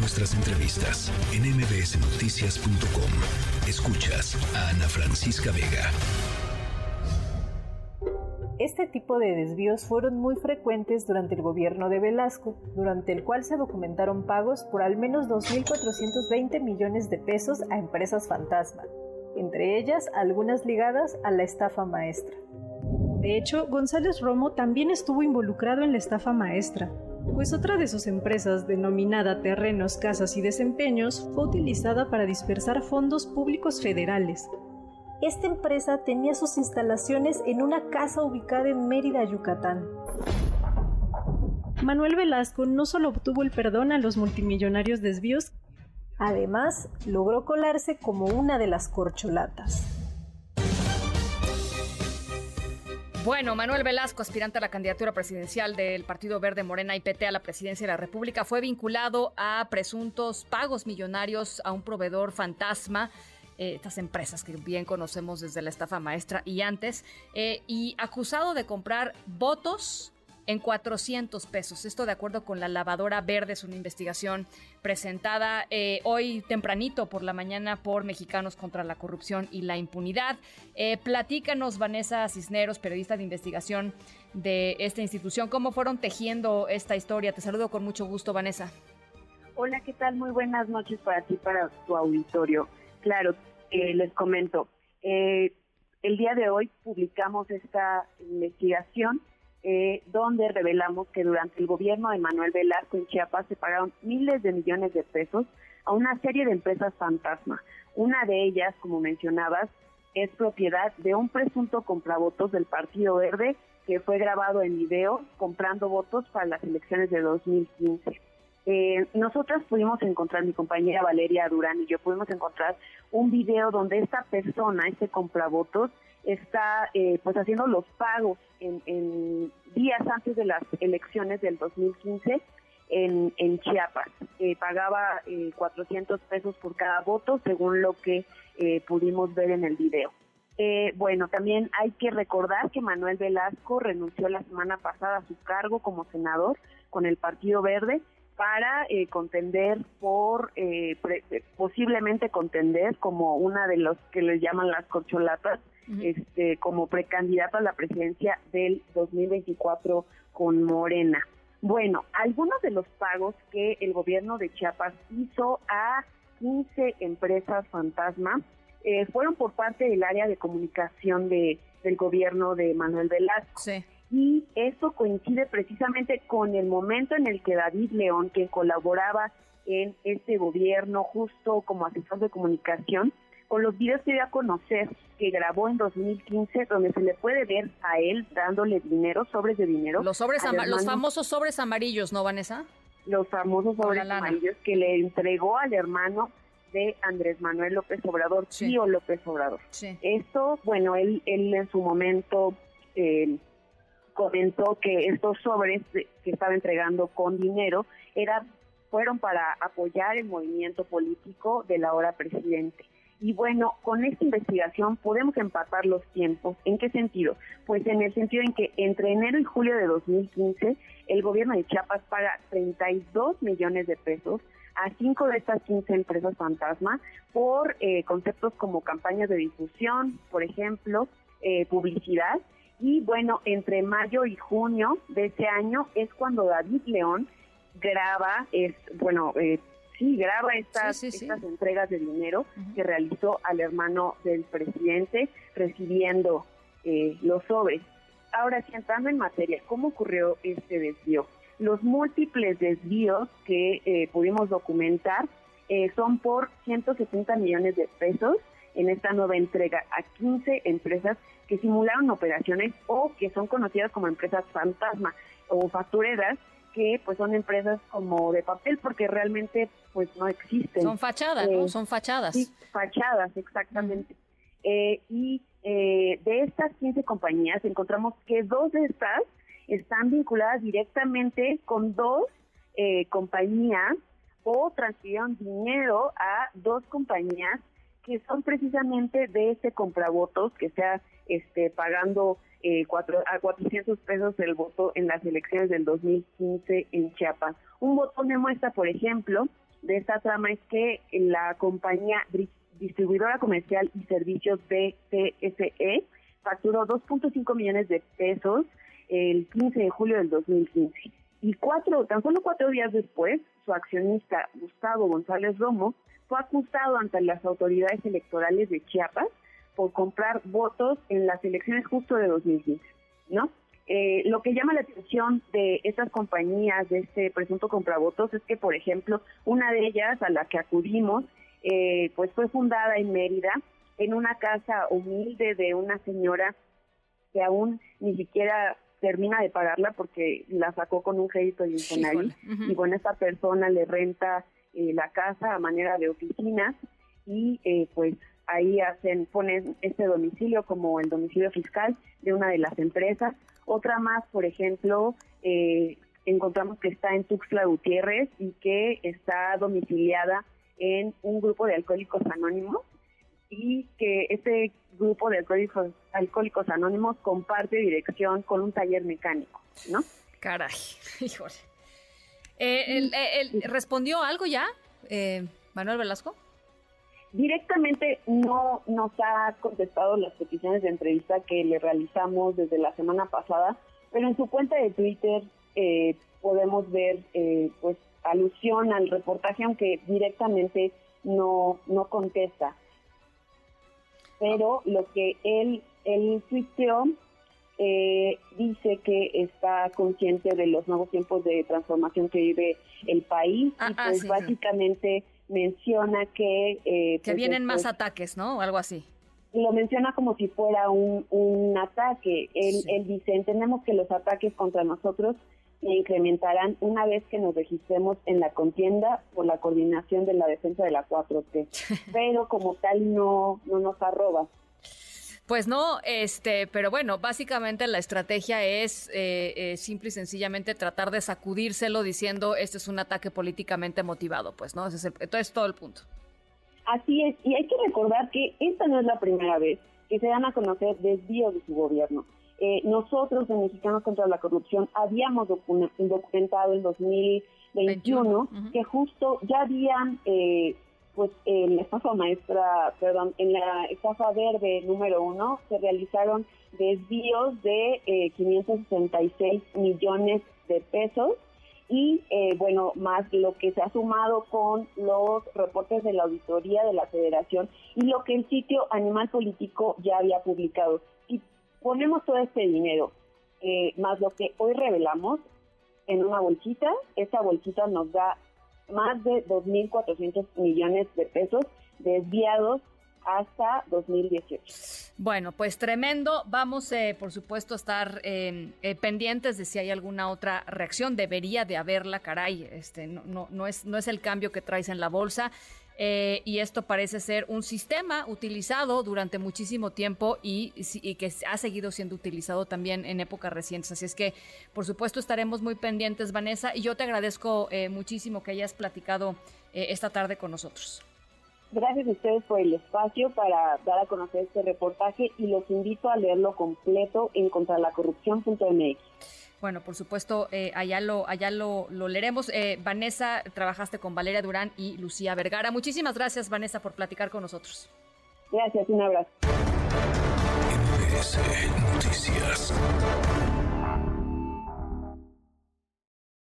nuestras entrevistas en mbsnoticias.com. Escuchas a Ana Francisca Vega. Este tipo de desvíos fueron muy frecuentes durante el gobierno de Velasco, durante el cual se documentaron pagos por al menos 2.420 millones de pesos a empresas fantasma, entre ellas algunas ligadas a la estafa maestra. De hecho, González Romo también estuvo involucrado en la estafa maestra, pues otra de sus empresas, denominada Terrenos, Casas y Desempeños, fue utilizada para dispersar fondos públicos federales, esta empresa tenía sus instalaciones en una casa ubicada en Mérida, Yucatán. Manuel Velasco no solo obtuvo el perdón a los multimillonarios desvíos, además logró colarse como una de las corcholatas. Bueno, Manuel Velasco, aspirante a la candidatura presidencial del Partido Verde Morena y PT a la presidencia de la República, fue vinculado a presuntos pagos millonarios a un proveedor fantasma eh, estas empresas que bien conocemos desde la estafa maestra y antes, eh, y acusado de comprar votos en 400 pesos. Esto de acuerdo con la lavadora verde, es una investigación presentada eh, hoy tempranito por la mañana por Mexicanos contra la Corrupción y la Impunidad. platícanos, Vanessa Cisneros, periodista de investigación de esta institución, cómo fueron tejiendo esta historia. Te saludo con mucho gusto, Vanessa. Hola, ¿qué tal? Muy buenas noches para ti, para tu auditorio. Claro, eh, les comento. Eh, el día de hoy publicamos esta investigación eh, donde revelamos que durante el gobierno de Manuel Velasco en Chiapas se pagaron miles de millones de pesos a una serie de empresas fantasma. Una de ellas, como mencionabas, es propiedad de un presunto compravotos del Partido Verde que fue grabado en video comprando votos para las elecciones de 2015. Eh, nosotras pudimos encontrar, mi compañera Valeria Durán y yo pudimos encontrar un video donde esta persona, este compravotos, está eh, pues haciendo los pagos en, días antes de las elecciones del 2015 en, en Chiapas. Eh, pagaba 400 pesos por cada voto, según lo que pudimos ver en el video. bueno, también hay que recordar que Manuel Velasco renunció la semana pasada a su cargo como senador con el Partido Verde para eh, contender por, eh, eh, posiblemente contender como una de los que les llaman las corcholatas, este, como precandidato a la presidencia del 2024 con Morena. Bueno, algunos de los pagos que el gobierno de Chiapas hizo a 15 empresas fantasma fueron por parte del área de comunicación de, del gobierno de Manuel Velasco. Sí y eso coincide precisamente con el momento en el que David León, que colaboraba en este gobierno justo como asesor de comunicación, con los videos que dio a conocer que grabó en 2015, donde se le puede ver a él dándole dinero, sobres de dinero. Los sobres los famosos sobres amarillos, ¿no, Vanessa? Los famosos sobres amarillos que le entregó al hermano de Andrés Manuel López Obrador, tío López Obrador. Esto, bueno, él, él en su momento eh, comentó que estos sobres que estaba entregando con dinero era fueron para apoyar el movimiento político del ahora presidente. Y bueno, con esta investigación podemos empatar los tiempos. ¿En qué sentido? Pues en el sentido en que entre enero y julio de 2015 el gobierno de Chiapas paga 32 millones de pesos a cinco de estas 15 empresas fantasma por eh, conceptos como campañas de difusión, por ejemplo, eh, publicidad y bueno, entre mayo y junio de ese año es cuando David León graba, es bueno, eh, sí, graba estas, estas entregas de dinero que realizó al hermano del presidente recibiendo eh, los sobres. Ahora, si entrando en materia, ¿cómo ocurrió este desvío? Los múltiples desvíos que eh, pudimos documentar eh, son por 170 millones de pesos en esta nueva entrega a 15 empresas que simularon operaciones o que son conocidas como empresas fantasma o factureras que pues son empresas como de papel porque realmente pues no existen. Son fachadas, ¿no? Eh, son fachadas. Sí, fachadas, exactamente. Eh, y eh, de estas 15 compañías encontramos que dos de estas están vinculadas directamente con dos compañías o transfirieron dinero a dos compañías que son precisamente de ese compravvotos que sea este, pagando eh, cuatro, a 400 pesos el voto en las elecciones del 2015 en Chiapas. Un botón de muestra, por ejemplo, de esta trama es que la compañía distribuidora comercial y servicios BCSE facturó 2.5 millones de pesos el 15 de julio del 2015. Y cuatro, tan solo cuatro días después, su accionista Gustavo González Romo fue acusado ante las autoridades electorales de Chiapas por comprar votos en las elecciones justo de 2015, ¿no? Eh, lo que llama la atención de estas compañías, de este presunto compravvotos, es que, por ejemplo, una de ellas a la que acudimos, eh, pues fue fundada en Mérida, en una casa humilde de una señora que aún ni siquiera termina de pagarla porque la sacó con un crédito de Infonavit y bueno, esta persona le renta eh, la casa a manera de oficina y eh, pues ahí hacen ponen este domicilio como el domicilio fiscal de una de las empresas. Otra más, por ejemplo, eh, encontramos que está en Tuxtla Gutiérrez y que está domiciliada en un grupo de alcohólicos anónimos y que este grupo de alcohólicos, alcohólicos anónimos comparte dirección con un taller mecánico, ¿no? Caray, híjole. Eh, eh, ¿Respondió algo ya, eh, Manuel Velasco? Directamente no nos ha contestado las peticiones de entrevista que le realizamos desde la semana pasada, pero en su cuenta de Twitter podemos ver pues alusión al reportaje, aunque directamente no, no contesta pero lo que él, él tuiteó eh, dice que está consciente de los nuevos tiempos de transformación que vive el país ah, y ah, pues básicamente menciona que... Eh, que pues, vienen más ataques, ¿no? Algo así. Lo menciona como si fuera un, un ataque. Él, él dice, entendemos que los ataques contra nosotros se incrementarán una vez que nos registremos en la contienda por la coordinación de la defensa de la 4T. Pero como tal no, no nos arroba. Pues no, este, pero bueno, básicamente la estrategia es eh, eh, simple y sencillamente tratar de sacudírselo diciendo este es un ataque políticamente motivado, pues, ¿no? Ese es, todo el punto. Así es, y hay que recordar que esta no es la primera vez que se dan a conocer desvíos de su gobierno. Eh, nosotros en Mexicanos contra la Corrupción habíamos documentado en 2021 que justo ya habían, eh, pues en la estafa maestra, perdón, en la estafa verde número uno se realizaron desvíos de eh, 566 millones de pesos. Y eh, bueno, más lo que se ha sumado con los reportes de la auditoría de la federación y lo que el sitio Animal Político ya había publicado. Ponemos todo este dinero, eh, más lo que hoy revelamos en una bolsita, esta bolsita nos da más de 2.400 millones de pesos desviados hasta 2018. Bueno, pues tremendo. Vamos, eh, por supuesto, a estar em, eh, pendientes de si hay alguna otra reacción. Debería de haberla, caray. Este, no, no, no, es, no es el cambio que traes en la bolsa. Eh, y esto parece ser un sistema utilizado durante muchísimo tiempo y, que ha seguido siendo utilizado también en épocas recientes. Así es que, por supuesto, estaremos muy pendientes, Vanessa, y yo te agradezco eh, muchísimo que hayas platicado eh, esta tarde con nosotros. Gracias a ustedes por el espacio para dar a conocer este reportaje y los invito a leerlo completo en contralacorrupción.mx. Bueno, por supuesto, eh, allá lo, allá lo, lo leeremos. Eh, Vanessa, trabajaste con Valeria Durán y Lucía Vergara. Muchísimas gracias, Vanessa, por platicar con nosotros. Gracias, un abrazo. Noticias.